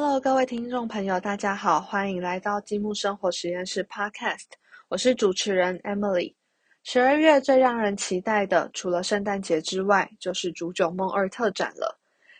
Hello，各位听众朋友，大家好，欢迎来到积木生活实验室 Podcast，我是主持人 Emily。十二月最让人期待的，除了圣诞节之外，就是《煮酒梦二》特展了。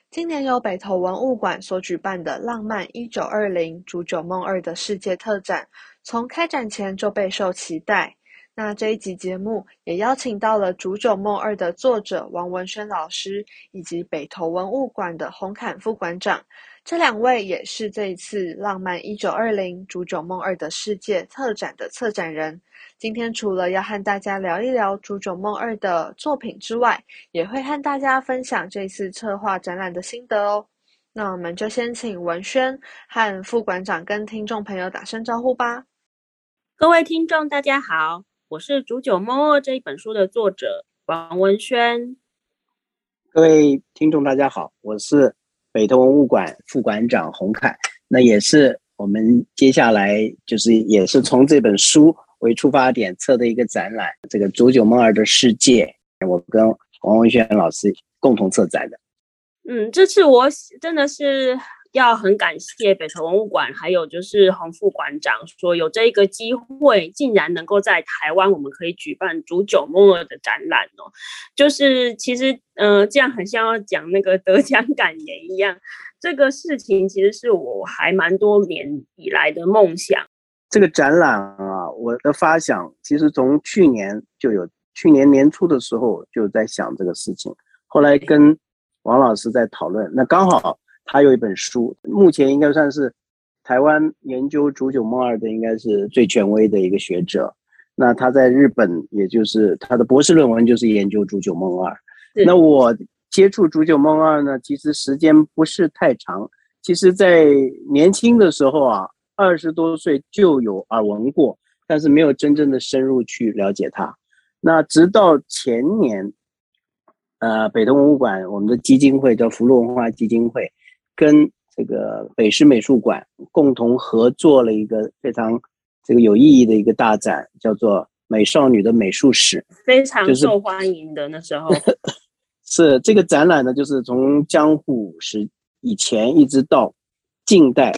今年由北投文物馆所举办的“浪漫一九二零煮酒梦二”的世界特展，从开展前就备受期待。那这一集节目也邀请到了《煮酒梦二》的作者王文轩老师，以及北投文物馆的洪侃副馆长。这两位也是这一次《浪漫一九二零煮酒梦二》的世界策展的策展人。今天除了要和大家聊一聊《煮酒梦二》的作品之外，也会和大家分享这次策划展览的心得哦。那我们就先请文轩和副馆长跟听众朋友打声招呼吧。各位听众，大家好，我是《煮酒梦二》这一本书的作者王文轩。各位听众，大家好，我是。北投文物馆副馆长洪凯，那也是我们接下来就是也是从这本书为出发点测的一个展览，这个煮酒梦儿的世界，我跟王文轩老师共同策展的。嗯，这次我真的是。要很感谢北投文物馆，还有就是洪副馆长，说有这一个机会，竟然能够在台湾，我们可以举办煮酒梦二的展览哦。就是其实，嗯，这样很像要讲那个得奖感言一样。这个事情其实是我还蛮多年以来的梦想。这个展览啊，我的发想其实从去年就有，去年年初的时候就在想这个事情，后来跟王老师在讨论，那刚好。他有一本书，目前应该算是台湾研究煮酒梦二的，应该是最权威的一个学者。那他在日本，也就是他的博士论文就是研究煮酒梦二。那我接触煮酒梦二呢，其实时间不是太长。其实，在年轻的时候啊，二十多岁就有耳闻过，但是没有真正的深入去了解它。那直到前年，呃，北东博物馆我们的基金会叫福禄文化基金会。跟这个北师美术馆共同合作了一个非常这个有意义的一个大展，叫做《美少女的美术史》，非常受欢迎的那时候。是这个展览呢，就是从江户时以前一直到近代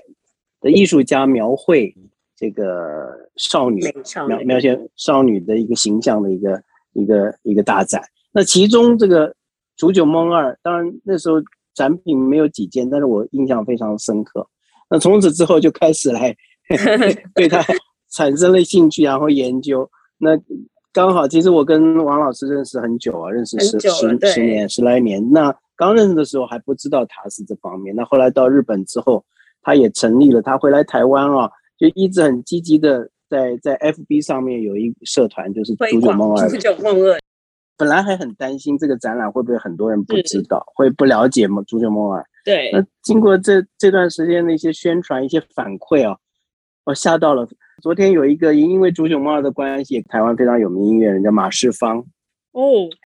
的艺术家描绘这个少女描描写少女的一个形象的一个一个一个大展。那其中这个煮酒梦二，当然那时候。展品没有几件，但是我印象非常深刻。那从此之后就开始来 对他产生了兴趣，然后研究。那刚好，其实我跟王老师认识很久啊，认识十十十年十来年。那刚认识的时候还不知道他是这方面。那后来到日本之后，他也成立了。他回来台湾啊，就一直很积极的在在 FB 上面有一社团，就是煮酒梦二。本来还很担心这个展览会不会很多人不知道，会不了解嘛？足球梦二。对。那经过这这段时间的一些宣传、一些反馈啊，我吓到了。昨天有一个因为足球梦二的关系，台湾非常有名音乐人叫马世芳。哦。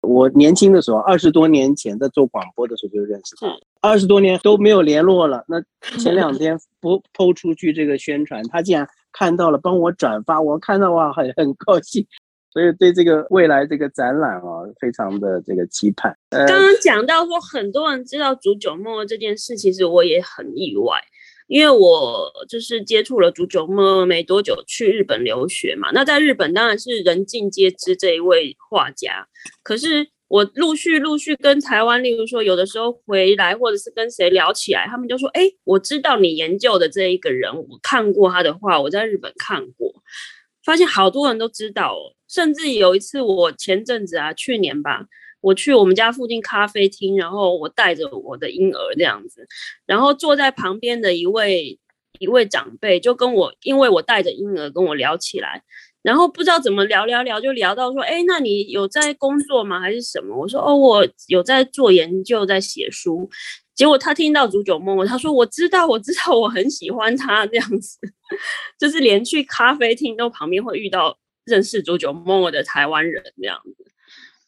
我年轻的时候，二十多年前在做广播的时候就认识他。二十多年都没有联络了。那前两 天不抛出去这个宣传，他竟然看到了，帮我转发，我看到哇，很很高兴。所以对这个未来这个展览啊，非常的这个期盼。呃刚刚讲到说很多人知道煮酒梦这件事，其实我也很意外，因为我就是接触了煮酒梦没多久，去日本留学嘛。那在日本当然是人尽皆知这一位画家，可是我陆续陆续跟台湾，例如说有的时候回来，或者是跟谁聊起来，他们就说：“哎，我知道你研究的这一个人，我看过他的画，我在日本看过。”发现好多人都知道哦，甚至有一次我前阵子啊，去年吧，我去我们家附近咖啡厅，然后我带着我的婴儿这样子，然后坐在旁边的一位一位长辈就跟我，因为我带着婴儿跟我聊起来，然后不知道怎么聊聊聊就聊到说，哎，那你有在工作吗？还是什么？我说哦，我有在做研究，在写书。结果他听到煮酒梦，他说我知道，我知道，我很喜欢他这样子，就是连去咖啡厅都旁边会遇到认识煮酒梦的台湾人这样子。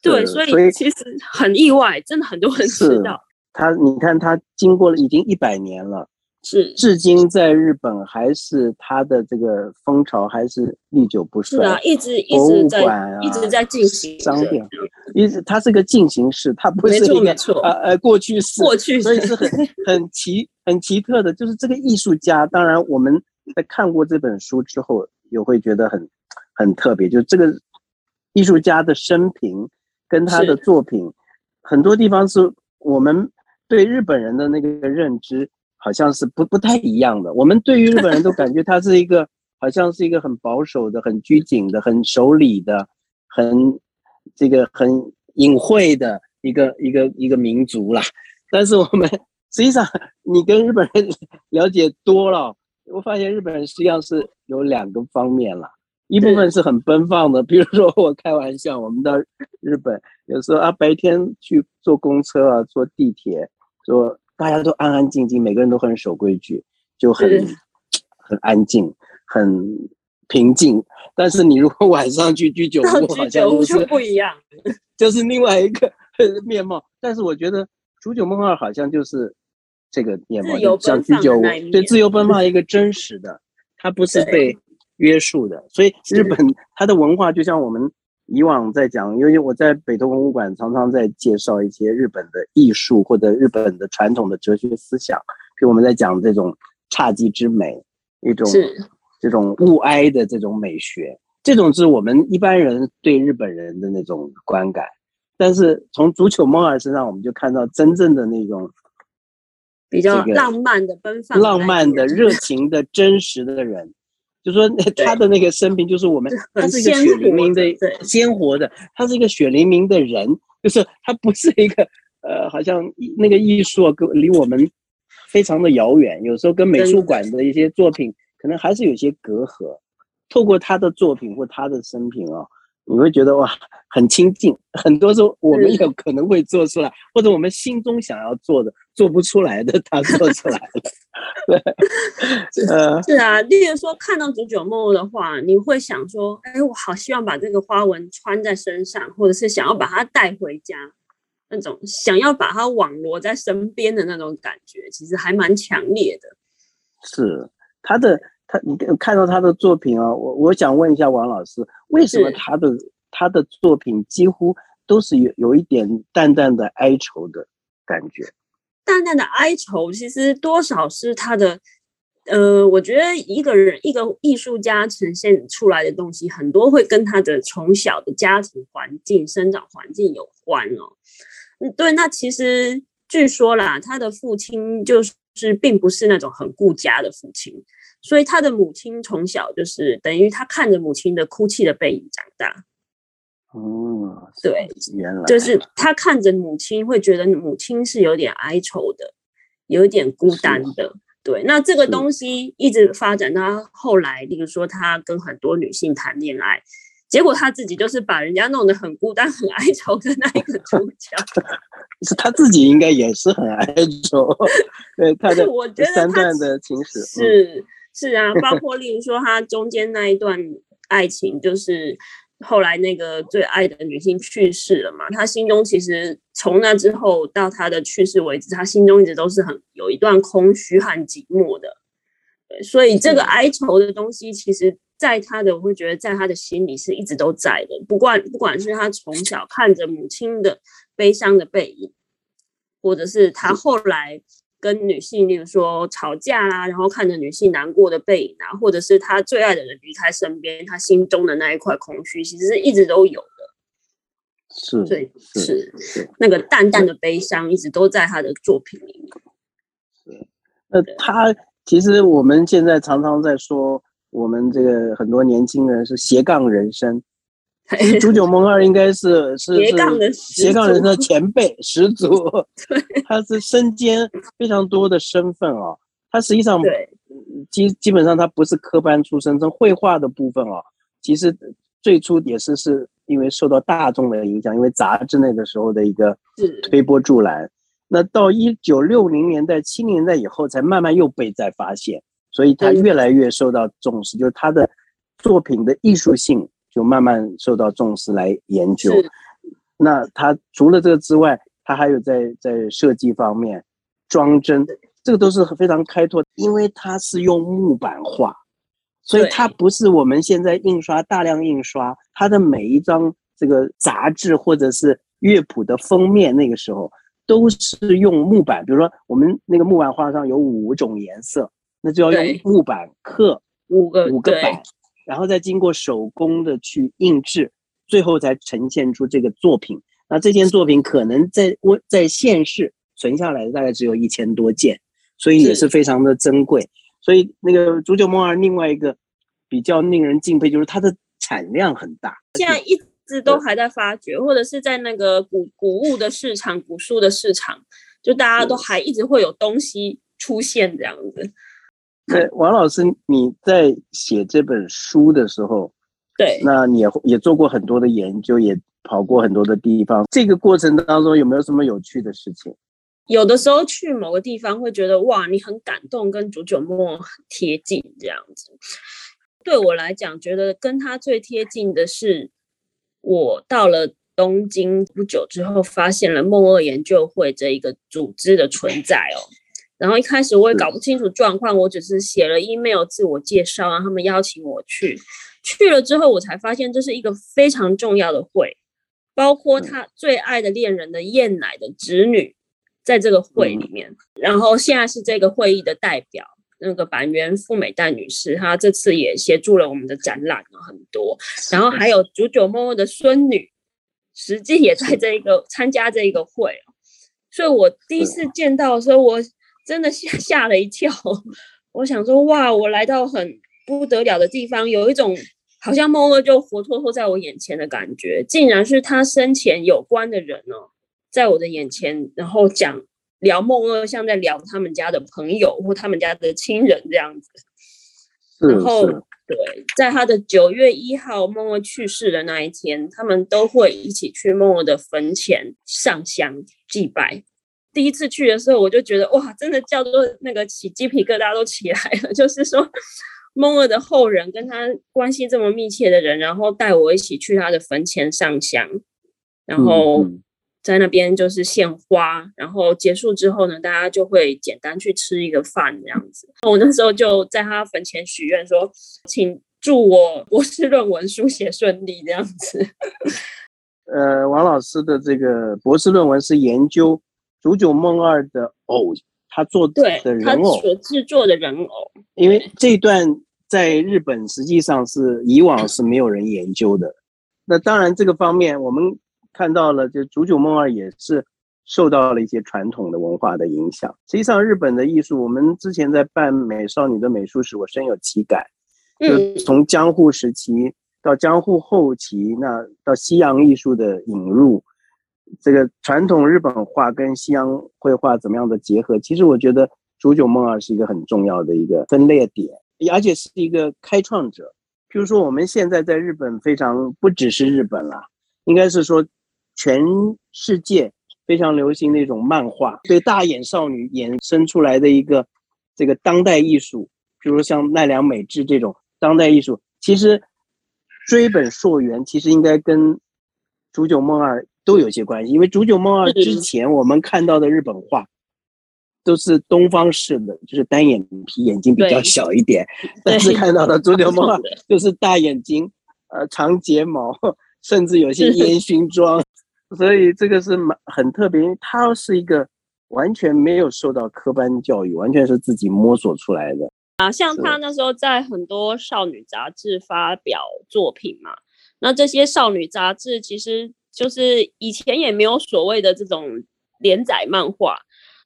对，所以其实很意外，真的很多人知道他。你看他经过了已经一百年了，是至今在日本还是他的这个风潮还是历久不衰。是啊，一直一直在啊，一直在进行商店，一直它是个进行式，它不是没错一个呃呃过去式，过去所以是很很奇很奇特的，就是这个艺术家。当然，我们在看过这本书之后，也会觉得很很特别，就这个艺术家的生平跟他的作品，很多地方是我们对日本人的那个认知好像是不不太一样的。我们对于日本人都感觉他是一个好像是一个很保守的、很拘谨的、很守礼的、很这个很隐晦的一个一个一个民族啦。但是我们 实际上，你跟日本人了解多了，我发现日本人实际上是有两个方面啦。一部分是很奔放的，比如说我开玩笑，我们到日本有时候啊，白天去坐公车啊，坐地铁，说大家都安安静静，每个人都很守规矩，就很 很安静，很平静。但是你如果 晚上去居酒屋，好居酒屋像就就是不一样。就是另外一个 面貌。但是我觉得煮酒梦二好像就是这个面貌，像居酒屋对自由奔放一个真实的，它不是被约束的。所以日本它的文化就像我们以往在讲，因为我在北投文物馆常常在介绍一些日本的艺术或者日本的传统的哲学思想，比如我们在讲这种侘寂之美，一种这种物哀的这种美学，这种是我们一般人对日本人的那种观感。但是从足球梦儿身上，我们就看到真正的那种比较浪漫的、奔放、浪漫的、热情的、真实的人。就说 他的那个生平，就是我们他很是一个鲜血淋淋的鲜活的，他是一个血淋淋的人，就是他不是一个呃，好像那个艺术啊跟离我们非常的遥远，有时候跟美术馆的一些作品可能还是有些隔阂。透过他的作品或他的生平啊，你会觉得哇，很亲近。很多时候我们有可能会做出来，或者我们心中想要做的做不出来的，他做出来了。对，呃，是啊，例如说看到煮酒梦的话，你会想说，哎，我好希望把这个花纹穿在身上，或者是想要把它带回家，那种想要把它网罗在身边的那种感觉，其实还蛮强烈的。是他的他，你看到他的作品啊，我我想问一下王老师，为什么他的他的作品几乎都是有有一点淡淡的哀愁的感觉？淡淡的哀愁，其实多少是他的，呃，我觉得一个人一个艺术家呈现出来的东西，很多会跟他的从小的家庭环境、生长环境有关哦。嗯，对，那其实据说啦，他的父亲就是并不是那种很顾家的父亲，所以他的母亲从小就是等于他看着母亲的哭泣的背影长大。哦，对，原来。就是他看着母亲，会觉得母亲是有点哀愁的，有一点孤单。的。对，那这个东西一直发展到后来，例如说他跟很多女性谈恋爱，结果他自己就是把人家弄得很孤单、很哀愁的那一个主 角。是他自己应该也是很哀愁，对他的 我觉得三段的情史嗯。是是啊，包括例如说他中间那一段爱情，就是后来那个最爱的女性去世了嘛，他心中其实从那之后到他的去世为止，他心中一直都是很有一段空虚和寂寞的。对，所以这个哀愁的东西，其实在他的，我会觉得在他的心里是一直都在的。不管不管是他从小看着母亲的悲伤的背影，或者是他后来跟女性，例如说吵架啦，然后看着女性难过的背影啊，或者是他最爱的人离开身边，他心中的那一块空虚，其实是一直都有的。是对，是是是。那个淡淡的悲伤，一直都在他的作品里面。那他其实我们现在常常在说，我们这个很多年轻人是斜杠人生。其实煮酒梦二应该是是斜杠的是斜杠人的前辈始祖，他是身兼非常多的身份哦。他实际上基基本上他不是科班出身，从绘画的部分哦，其实最初也是是因为受到大众的影响，因为杂志那个时候的一个推波助澜。那到一九六零年代、七零年代以后，才慢慢又被再发现，所以他越来越受到重视，就是他的作品的艺术性就慢慢受到重视来研究。那他除了这个之外，他还有在在设计方面装帧，这这个都是非常开拓，因为它是用木板画，所以它不是我们现在印刷大量印刷，它的每一张这个杂志或者是乐谱的封面，那个时候都是用木板，比如说我们那个木板画上有五种颜色，那就要用木板刻五个五个板，然后再经过手工的去印制，最后才呈现出这个作品。那这件作品可能在我在现世存下来的大概只有一千多件，所以也是是非常的珍贵。所以那个《煮酒梦二》另外一个比较令人敬佩就是它的产量很大。现在一直都还在发掘，或者是在那个古古物的市场、古书的市场，就大家都还一直会有东西出现这样子。那王老师，你在写这本书的时候，对，那你也也做过很多的研究，也跑过很多的地方。这个过程当中有没有什么有趣的事情？有的时候去某个地方会觉得哇，你很感动，跟煮酒沫很贴近这样子。对我来讲，觉得跟他最贴近的是，我到了东京不久之后，发现了梦二研究会这一个组织的存在哦。然后一开始我也搞不清楚状况，我只是写了 email 自我介绍，然后他们邀请我去。去了之后，我才发现这是一个非常重要的会，包括他最爱的恋人的燕奶的侄女在这个会里面。然后现在是这个会议的代表，那个板垣富美代女士，她这次也协助了我们的展览了很多。然后还有竹久梦梦的孙女，实际也在这一个参加这一个会哦。所以我第一次见到的时候，我真的吓 吓了一跳。我想说，哇，我来到很不得了的地方，有一种好像梦二就活脱脱在我眼前的感觉，竟然是他生前有关的人哦，在我的眼前，然后讲聊梦二，像在聊他们家的朋友或他们家的亲人这样子。是然后，对，在他的九月一号梦二去世的那一天，他们都会一起去梦二的坟前上香祭拜。第一次去的时候，我就觉得哇，真的叫做那个起鸡皮疙瘩都起来了。就是说，梦儿的后人跟他关系这么密切的人，然后带我一起去他的坟前上香，然嗯后嗯在那边就是献花，然后结束之后呢，大家就会简单去吃一个饭这样子。我那时候就在他坟前许愿说，请祝我博士论文书写顺利这样子。呃，王老师的这个博士论文是研究《煮酒梦二》的偶，他做的人偶，所制作的人偶，因为这一段在日本实际上是以往是没有人研究的。那当然，这个方面我们看到了，就《煮酒梦二》也是受到了一些传统的文化的影响。实际上，日本的艺术，我们之前在办美少女的美术史，我深有体感。就嗯，从江户时期到江户后期，那到西洋艺术的引入，这个传统日本画跟西洋绘画怎么样的结合？其实我觉得煮酒梦二是一个很重要的一个分裂点，而且是一个开创者。譬如说，我们现在在日本非常不只是日本啦，应该是说全世界非常流行的一种漫画，对大眼少女衍生出来的一个这个当代艺术，比如像奈良美智这种当代艺术，其实追本溯源，其实应该跟《煮酒梦二》都有些关系，因为《煮酒梦二》之前我们看到的日本画。都是东方式的，就是单眼皮，眼睛比较小一点。但是看到的《煮酒 梦二》就是大眼睛，呃，长睫毛，甚至有些烟熏妆，所以这个是蛮很特别。因为他是一个完全没有受到科班教育，完全是自己摸索出来的。啊，像他那时候在很多少女杂志发表作品嘛，那这些少女杂志其实就是以前也没有所谓的这种连载漫画，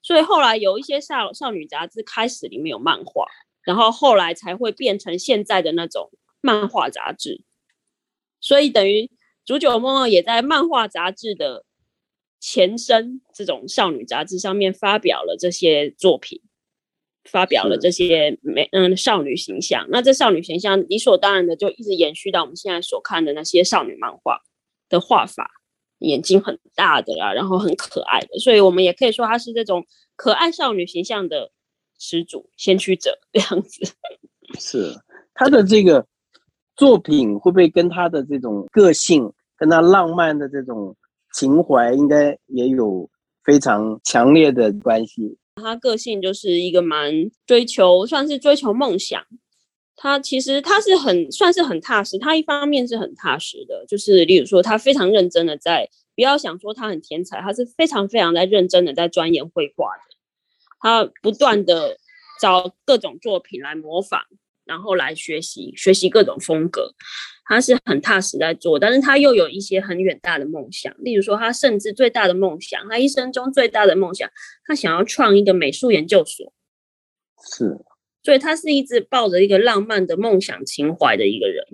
所以后来有一些少少女杂志开始里面有漫画，然后后来才会变成现在的那种漫画杂志，所以等于《煮酒梦梦》也在漫画杂志的前身这种少女杂志上面发表了这些作品。发表了这些美嗯少女形象，那这少女形象理所当然的就一直延续到我们现在所看的那些少女漫画的画法，眼睛很大的啊，然后很可爱的，所以我们也可以说她是这种可爱少女形象的始祖、先驱者这样子。是他的这个作品会不会跟他的这种个性，跟他浪漫的这种情怀，应该也有非常强烈的关系？他个性就是一个蛮追求，算是追求梦想。他其实他是很算是很踏实，他一方面是很踏实的，就是例如说他非常认真的在，不要想说他很天才，他是非常非常在认真的在钻研绘画的，他不断的找各种作品来模仿，然后来学习学习各种风格，他是很踏实在做，但是他又有一些很远大的梦想，例如说他甚至最大的梦想，他一生中最大的梦想，他想要创一个美术研究所，是。所以他是一直抱着一个浪漫的梦想情怀的一个人，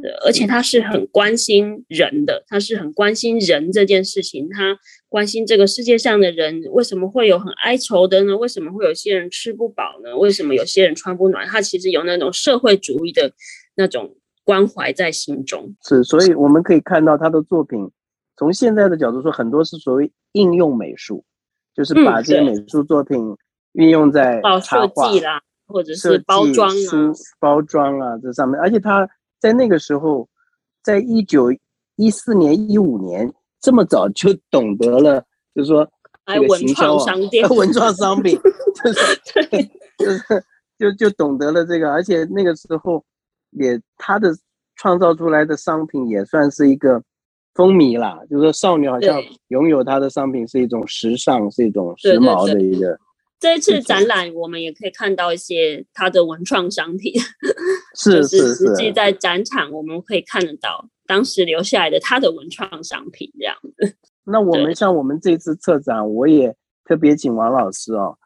对，而且他是很关心人的，他是很关心人这件事情，他关心这个世界上的人为什么会有很哀愁的呢？为什么会有些人吃不饱呢？为什么有些人穿不暖？他其实有那种社会主义的那种关怀在心中。是，所以我们可以看到他的作品，从现在的角度说，很多是所谓应用美术，就是把这些美术作品运用在插画啦。或者是包装啊，包装啊，这上面，而且他在那个时候，在一九一四年、一五年这么早就懂得了，就是说这个行销啊，文创商品，就是 就是就就懂得了这个，而且那个时候也他的创造出来的商品也算是一个风靡啦，就是说少女好像拥有他的商品是一种时尚，是一种时髦的一个。这一次展览，我们也可以看到一些他的文创商品，是是实际在展场我们可以看得到当时留下来的他的文创商品这样子。那我们像我们这次策展，我也特别请王老师哦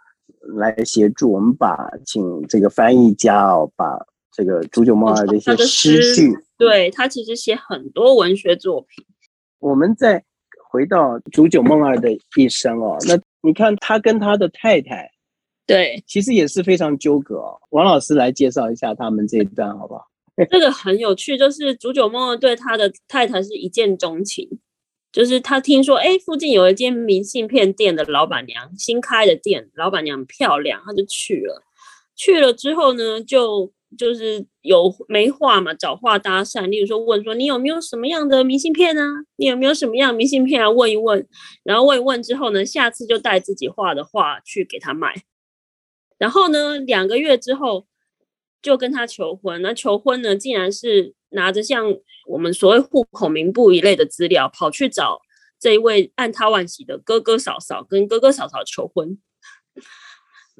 来协助我们，把请这个翻译家哦把这个煮酒梦儿的一些诗句，对他其实写很多文学作品。我们再回到煮酒梦二的一生哦，那。你看他跟他的太太，对，其实也是非常纠葛哦。王老师来介绍一下他们这一段好不好？这个很有趣，就是煮酒梦二对他的太太是一见钟情，就是他听说，哎，附近有一间明信片店的老板娘新开的店，老板娘漂亮，他就去了。去了之后呢，就。就是有没话嘛，找话搭讪。例如说，问说你有没有什么样的明信片啊？你有没有什么样明信片啊？问一问，然后问一问之后呢，下次就带自己画的画去给他卖。然后呢，两个月之后就跟他求婚。那求婚呢，竟然是拿着像我们所谓户口名簿一类的资料，跑去找这一位按他万喜的哥哥嫂嫂，跟哥哥嫂嫂求婚。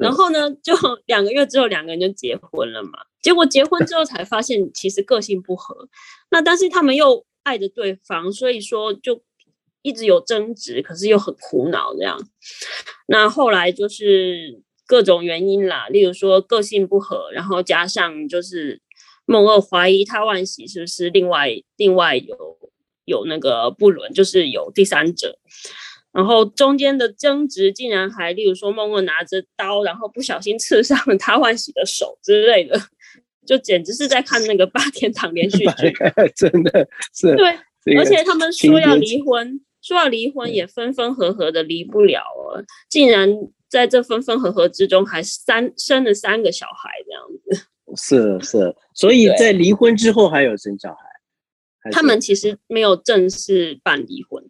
然后呢，就 两个月之后，两个人就结婚了嘛。结果结婚之后才发现，其实个性不合。那但是他们又爱着对方，所以说就一直有争执，可是又很苦恼这样。那后来就是各种原因啦，例如说个性不合，然后加上就是梦二怀疑他万喜是不是另外另外有有那个不伦，就是有第三者。然后中间的争执竟然还，例如说梦梦拿着刀，然后不小心刺伤了他欢喜的手之类的，就简直是在看那个八天堂连续 剧，真的是对。而且他们说要离婚，说要离婚也分分合合的离不了了，竟然在这分分合合之中还三生了三个小孩这样子。是是，所以在离婚之后还有生小孩，他们其实没有正式办离婚。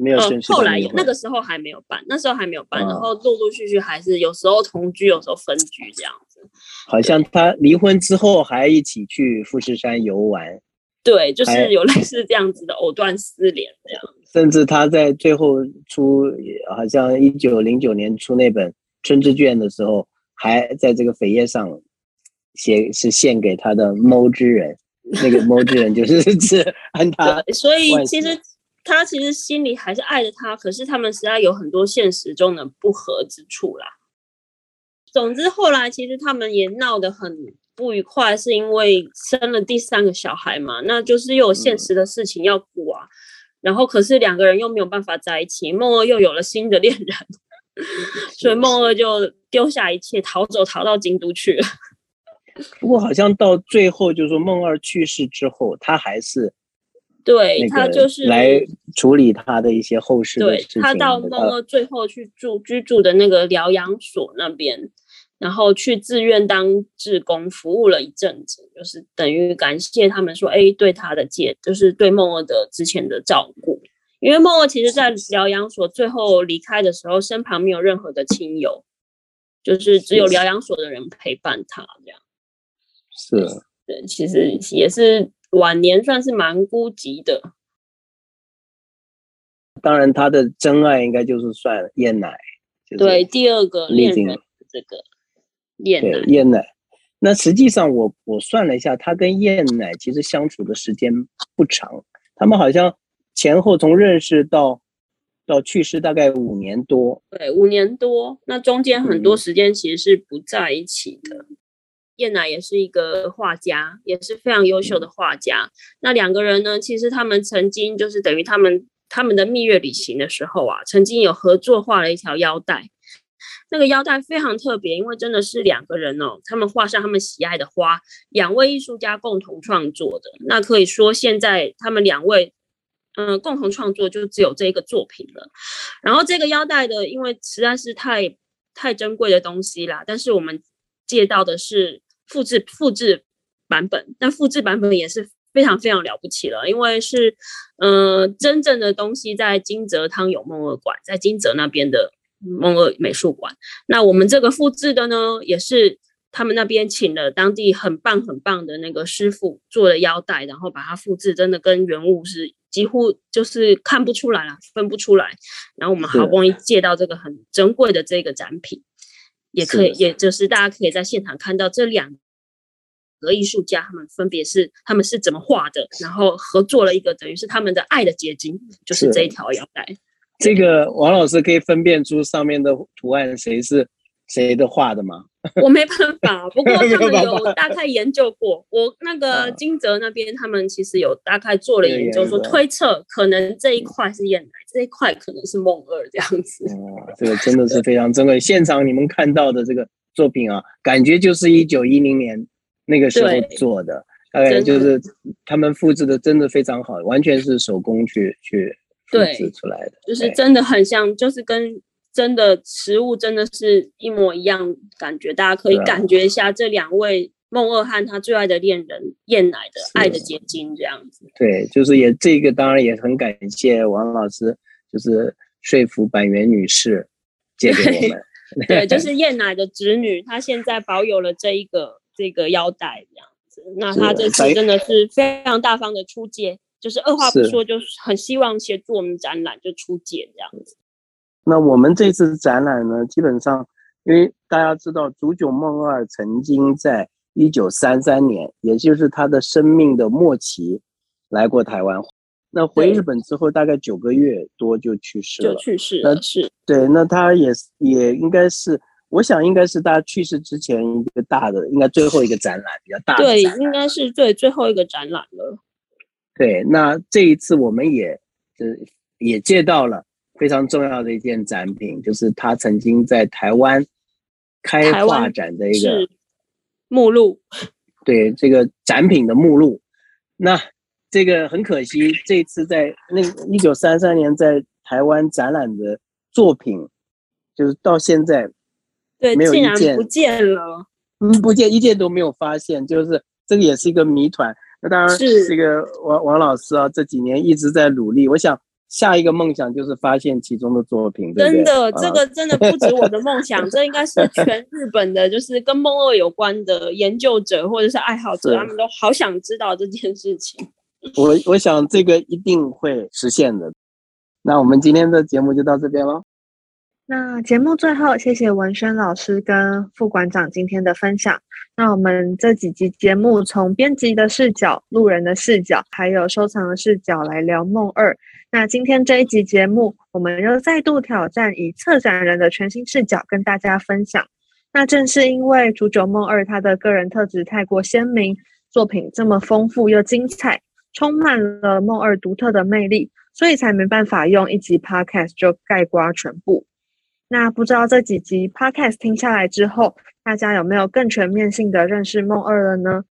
没有后来有，那个时候还没有办，那时候还没有办，然后陆陆续续还是有时候同居，有时候分居这样子。好像他离婚之后还一起去富士山游玩。对，就是有类似这样子的藕断丝连这样。甚至他在最后出，好像一九零九年出那本《春之卷》的时候，还在这个扉页上写是献给他的猫之人，那个猫之人就是 指安他。所以其实。他其实心里还是爱着他，可是他们实在有很多现实中的不合之处啦。总之后来其实他们也闹得很不愉快，是因为生了第三个小孩嘛，那就是又有现实的事情要顾啊。然后可是两个人又没有办法在一起，梦二又有了新的恋人，所以梦二就丢下一切逃走，逃到京都去了。不过好像到最后就是说梦二去世之后，他还是。对他就是来处理他的一些后事对他到梦二最后去住居住的那个疗养所那边，然后去自愿当志工服务了一阵子，就是等于感谢他们说，哎，对他的借，就是对梦二的之前的照顾。因为梦二其实在疗养所最后离开的时候，身旁没有任何的亲友，就是只有疗养所的人陪伴他这样。是，对，其实也是晚年算是蛮孤寂的。当然，他的真爱应该就是算燕奶，对，第二个恋人这个燕奶，燕奶。那实际上，我我算了一下，他跟燕奶其实相处的时间不长，他们好像前后从认识到到去世大概五年多。对，五年多，那中间很多时间其实是不在一起的。燕奶也是一个画家，也是非常优秀的画家。那两个人呢，其实他们曾经就是等于他们。他们的蜜月旅行的时候啊，曾经有合作画了一条腰带，那个腰带非常特别，因为真的是两个人哦，他们画上他们喜爱的花，两位艺术家共同创作的。那可以说现在他们两位，嗯，共同创作就只有这一个作品了。然后这个腰带的，因为实在是太太珍贵的东西啦，但是我们借到的是复制复制版本，但复制版本也是。非常非常了不起了，因为是，呃，真正的东西在金泽汤有梦二馆，在金泽那边的梦二美术馆。那我们这个复制的呢，也是他们那边请了当地很棒很棒的那个师傅做的腰带，然后把它复制，真的跟原物是几乎就是看不出来了，分不出来。然后我们好不容易借到这个很珍贵的这个展品，也可以，也就是大家可以在现场看到这两。个艺术家他们分别是他们是怎么画的，然后合作了一个等于是他们的爱的结晶，就是这一条腰带。这个王老师可以分辨出上面的图案谁是谁的画的吗？我没办法，不过 他们有大概研究过。我那个金泽那边他们其实有大概做了研究，说推测可能这一块是燕奶，这一块可能是梦二这样子。哦，这个真的是非常珍贵。现场你们看到的这个作品啊，感觉就是一九一零年。那个时候做的，大概就是他们复制的真的非常好，完全是手工去去复制出来的，就是真的很像，就是跟真的实物真的是一模一样感觉。大家可以感觉一下这两位孟二汉他最爱的恋人燕奶的爱的结晶这样子。对，就是也这个当然也很感谢王老师，就是说服板垣女士借给我们。对，就 是燕奶的侄女，她现在保有了这一个。这个腰带这样子，那她这次真的是非常大方的出借，就是二话不说，就是很希望协助我们展览就出借这样子。那我们这次展览呢，基本上因为大家知道，竹久梦二曾经在一九三三年，也就是他的生命的末期来过台湾，那回日本之后大概九个月多就去世了，就去世了。是，对，那他也也应该是。我想应该是他去世之前一个大的，应该最后一个展览比较大的。对，应该是最最后一个展览了。对，那这一次我们也呃也借到了非常重要的一件展品，就是他曾经在台湾开画展的一个目录。对，这个展品的目录。那这个很可惜，这次在那一九三三年在台湾展览的作品，就是到现在。对，竟然不见了，嗯，不见一件都没有发现，就是这个也是一个谜团。那当然，是这个王王老师啊，这几年一直在努力。我想下一个梦想就是发现其中的作品。真的，这个真的不止我的梦想，这应该是全日本的，就是跟梦二有关的研究者或者是爱好者，他们都好想知道这件事情。我我想这个一定会实现的。那我们今天的节目就到这边了。那节目最后，谢谢文轩老师跟副馆长今天的分享。那我们这几集节目，从编辑的视角、路人的视角，还有收藏的视角来聊梦二。那今天这一集节目，我们又再度挑战以策展人的全新视角跟大家分享。那正是因为煮酒梦二他的个人特质太过鲜明，作品这么丰富又精彩，充满了梦二独特的魅力，所以才没办法用一集 podcast 就概括全部。那不知道这几集 podcast 听下来之后，大家有没有更全面性的认识梦二了呢？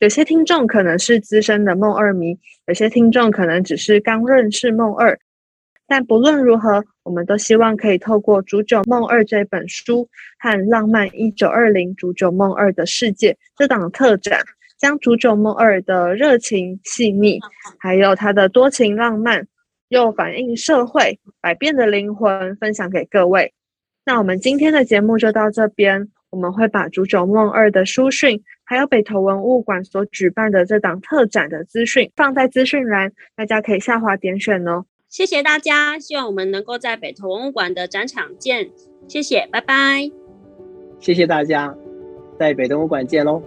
有些听众可能是资深的梦二迷，有些听众可能只是刚认识梦二。但不论如何，我们都希望可以透过《煮酒梦二》这本书和《浪漫一九二零煮酒梦二的世界》这档特展，将《煮酒梦二》的热情细腻，还有它的多情浪漫。又反映社会百变的灵魂，分享给各位。那我们今天的节目就到这边，我们会把《煮酒梦二》的书讯，还有北投文物馆所举办的这档特展的资讯放在资讯栏，大家可以下滑点选哦。谢谢大家，希望我们能够在北投文物馆的展场见。谢谢，拜拜。谢谢大家，在北投文物馆见喽。